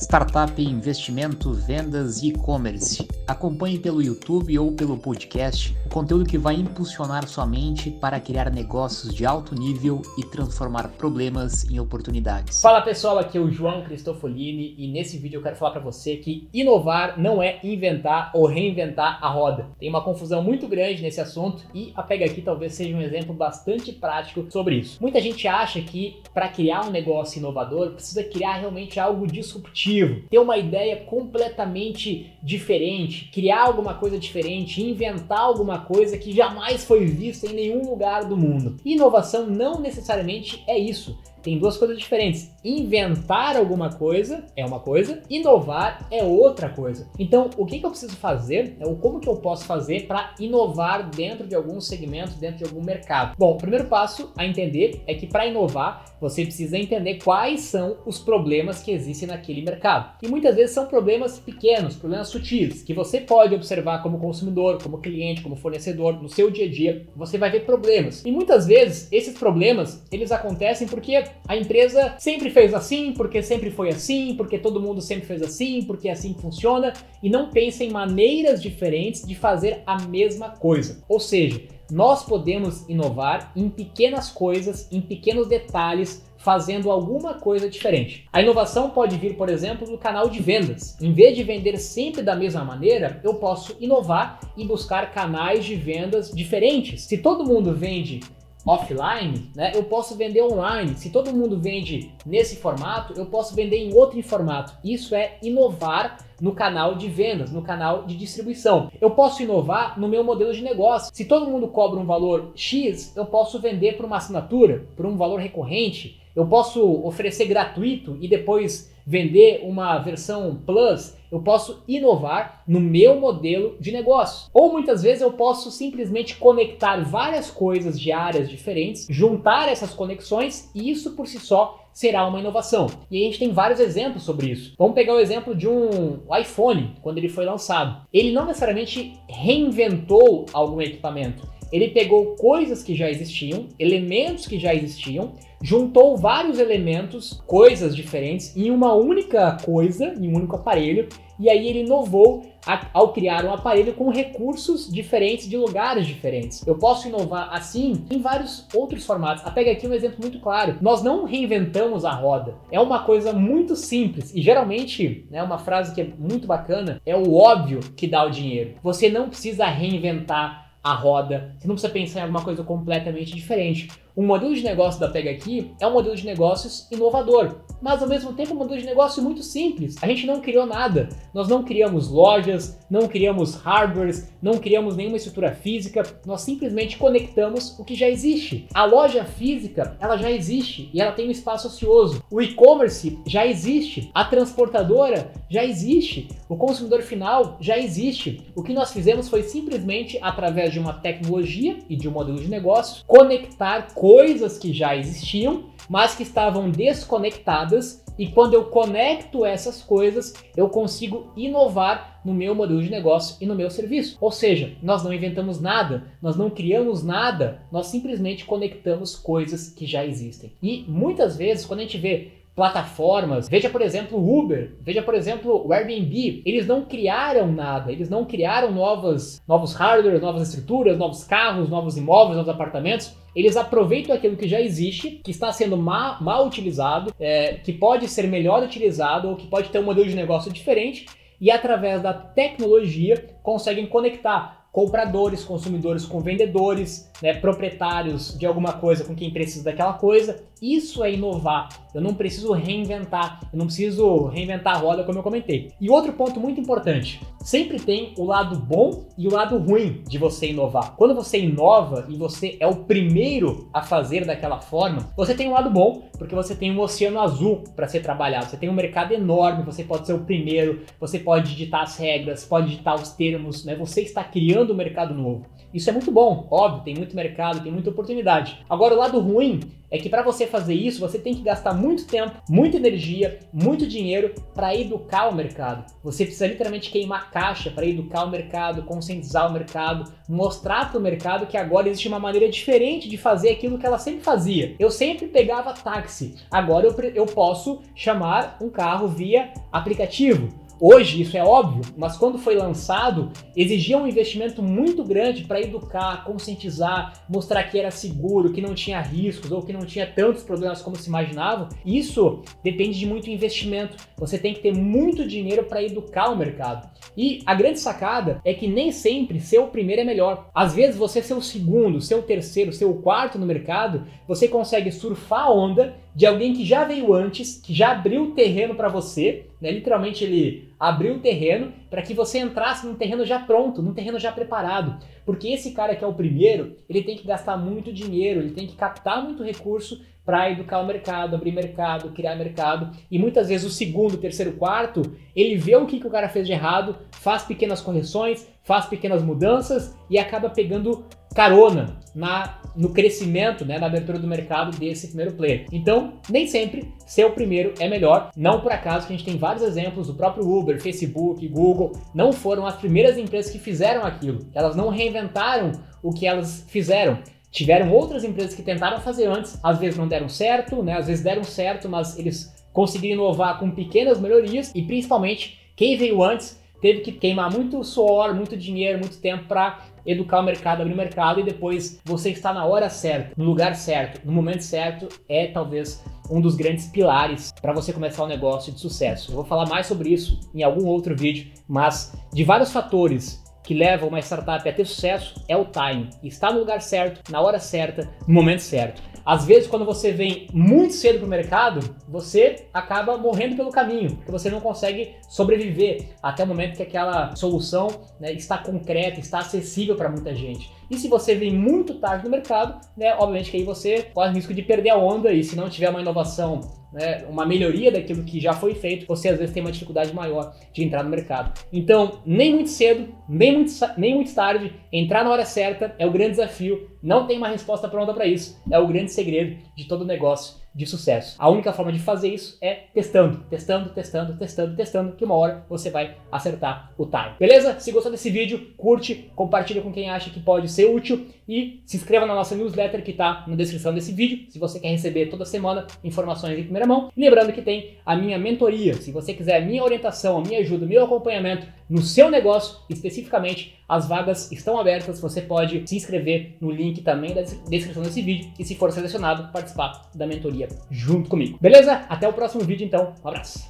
startup, investimento, vendas e e-commerce. Acompanhe pelo YouTube ou pelo podcast o conteúdo que vai impulsionar sua mente para criar negócios de alto nível e transformar problemas em oportunidades. Fala pessoal, aqui é o João Cristofolini e nesse vídeo eu quero falar para você que inovar não é inventar ou reinventar a roda. Tem uma confusão muito grande nesse assunto e a Pega aqui talvez seja um exemplo bastante prático sobre isso. Muita gente acha que para criar um negócio inovador precisa criar realmente algo disruptivo, ter uma ideia completamente diferente, criar alguma coisa diferente, inventar alguma coisa que jamais foi vista em nenhum lugar do mundo. Inovação não necessariamente é isso. Tem duas coisas diferentes. Inventar alguma coisa é uma coisa, inovar é outra coisa. Então, o que, que eu preciso fazer, ou como que eu posso fazer para inovar dentro de algum segmento, dentro de algum mercado? Bom, o primeiro passo a entender é que para inovar, você precisa entender quais são os problemas que existem naquele mercado. E muitas vezes são problemas pequenos, problemas sutis, que você pode observar como consumidor, como cliente, como fornecedor, no seu dia a dia, você vai ver problemas. E muitas vezes esses problemas, eles acontecem porque a empresa sempre fez assim, porque sempre foi assim, porque todo mundo sempre fez assim, porque é assim funciona, e não pensa em maneiras diferentes de fazer a mesma coisa. Ou seja, nós podemos inovar em pequenas coisas, em pequenos detalhes, fazendo alguma coisa diferente. A inovação pode vir, por exemplo, do canal de vendas. Em vez de vender sempre da mesma maneira, eu posso inovar e buscar canais de vendas diferentes. Se todo mundo vende offline, né, eu posso vender online. Se todo mundo vende nesse formato, eu posso vender em outro formato. Isso é inovar no canal de vendas, no canal de distribuição. Eu posso inovar no meu modelo de negócio. Se todo mundo cobra um valor X, eu posso vender por uma assinatura, por um valor recorrente. Eu posso oferecer gratuito e depois vender uma versão Plus, eu posso inovar no meu modelo de negócio. Ou muitas vezes eu posso simplesmente conectar várias coisas de áreas diferentes, juntar essas conexões e isso por si só será uma inovação. E a gente tem vários exemplos sobre isso. Vamos pegar o exemplo de um iPhone, quando ele foi lançado. Ele não necessariamente reinventou algum equipamento. Ele pegou coisas que já existiam, elementos que já existiam, juntou vários elementos, coisas diferentes, em uma única coisa, em um único aparelho, e aí ele inovou ao criar um aparelho com recursos diferentes de lugares diferentes. Eu posso inovar assim em vários outros formatos. A pega aqui um exemplo muito claro. Nós não reinventamos a roda. É uma coisa muito simples e geralmente, né, uma frase que é muito bacana, é o óbvio que dá o dinheiro. Você não precisa reinventar a roda, você não precisa pensar em alguma coisa completamente diferente. O modelo de negócio da Pega Aqui é um modelo de negócios inovador, mas ao mesmo tempo um modelo de negócio muito simples. A gente não criou nada. Nós não criamos lojas, não criamos hardwares, não criamos nenhuma estrutura física, nós simplesmente conectamos o que já existe. A loja física, ela já existe e ela tem um espaço ocioso. O e-commerce já existe, a transportadora já existe, o consumidor final já existe. O que nós fizemos foi simplesmente através de uma tecnologia e de um modelo de negócio conectar coisas que já existiam, mas que estavam desconectadas. E quando eu conecto essas coisas, eu consigo inovar no meu modelo de negócio e no meu serviço. Ou seja, nós não inventamos nada, nós não criamos nada, nós simplesmente conectamos coisas que já existem. E muitas vezes, quando a gente vê plataformas. Veja, por exemplo, o Uber, veja, por exemplo, o Airbnb. Eles não criaram nada, eles não criaram novas, novos hardware, novas estruturas, novos carros, novos imóveis, novos apartamentos. Eles aproveitam aquilo que já existe, que está sendo ma mal utilizado, é, que pode ser melhor utilizado ou que pode ter um modelo de negócio diferente e através da tecnologia conseguem conectar compradores, consumidores com vendedores, né, proprietários de alguma coisa com quem precisa daquela coisa. Isso é inovar. Eu não preciso reinventar, eu não preciso reinventar a roda como eu comentei. E outro ponto muito importante, sempre tem o lado bom e o lado ruim de você inovar. Quando você inova e você é o primeiro a fazer daquela forma, você tem um lado bom, porque você tem um oceano azul para ser trabalhado. Você tem um mercado enorme, você pode ser o primeiro, você pode ditar as regras, pode ditar os termos, né? Você está criando um mercado novo. Isso é muito bom, óbvio, tem muito mercado, tem muita oportunidade. Agora, o lado ruim é que para você fazer isso, você tem que gastar muito tempo, muita energia, muito dinheiro para educar o mercado. Você precisa literalmente queimar caixa para educar o mercado, conscientizar o mercado, mostrar para o mercado que agora existe uma maneira diferente de fazer aquilo que ela sempre fazia. Eu sempre pegava táxi, agora eu, eu posso chamar um carro via aplicativo. Hoje isso é óbvio, mas quando foi lançado, exigia um investimento muito grande para educar, conscientizar, mostrar que era seguro, que não tinha riscos ou que não tinha tantos problemas como se imaginava. Isso depende de muito investimento. Você tem que ter muito dinheiro para educar o mercado. E a grande sacada é que nem sempre ser o primeiro é melhor. Às vezes você ser o segundo, ser o terceiro, ser o quarto no mercado, você consegue surfar a onda de alguém que já veio antes, que já abriu o terreno para você, né? Literalmente ele abriu o terreno para que você entrasse num terreno já pronto, num terreno já preparado. Porque esse cara que é o primeiro, ele tem que gastar muito dinheiro, ele tem que captar muito recurso para educar o mercado, abrir mercado, criar mercado. E muitas vezes o segundo, terceiro, quarto, ele vê o que, que o cara fez de errado, faz pequenas correções, faz pequenas mudanças e acaba pegando carona na, no crescimento, né, na abertura do mercado desse primeiro player. Então, nem sempre ser o primeiro é melhor. Não por acaso que a gente tem vários exemplos do próprio Uber, Facebook, Google, não foram as primeiras empresas que fizeram aquilo. Elas não reinventaram o que elas fizeram. Tiveram outras empresas que tentaram fazer antes, às vezes não deram certo, né? Às vezes deram certo, mas eles conseguiram inovar com pequenas melhorias e principalmente quem veio antes teve que queimar muito suor, muito dinheiro, muito tempo para educar o mercado, abrir o mercado e depois você está na hora certa, no lugar certo, no momento certo, é talvez um dos grandes pilares para você começar um negócio de sucesso. Eu vou falar mais sobre isso em algum outro vídeo, mas de vários fatores que levam uma startup a ter sucesso é o time. Estar no lugar certo, na hora certa, no momento certo. Às vezes, quando você vem muito cedo para o mercado, você acaba morrendo pelo caminho, porque você não consegue sobreviver até o momento que aquela solução né, está concreta, está acessível para muita gente. E se você vem muito tarde no mercado, né, obviamente que aí você corre o risco de perder a onda e se não tiver uma inovação né, uma melhoria daquilo que já foi feito, você às vezes tem uma dificuldade maior de entrar no mercado. Então, nem muito cedo, nem muito, nem muito tarde, entrar na hora certa é o grande desafio. Não tem uma resposta pronta para isso. É o grande segredo de todo negócio de sucesso. A única forma de fazer isso é testando, testando, testando, testando, testando, que uma hora você vai acertar o time. Beleza? Se gostou desse vídeo, curte, compartilha com quem acha que pode ser útil e se inscreva na nossa newsletter que está na descrição desse vídeo, se você quer receber toda semana informações em primeira mão. lembrando que tem a minha mentoria, se você quiser a minha orientação, a minha ajuda, o meu acompanhamento no seu negócio, especificamente, as vagas estão abertas, você pode se inscrever no link também da descrição desse vídeo e se for selecionado, participar da mentoria junto comigo. Beleza? Até o próximo vídeo então. Um abraço.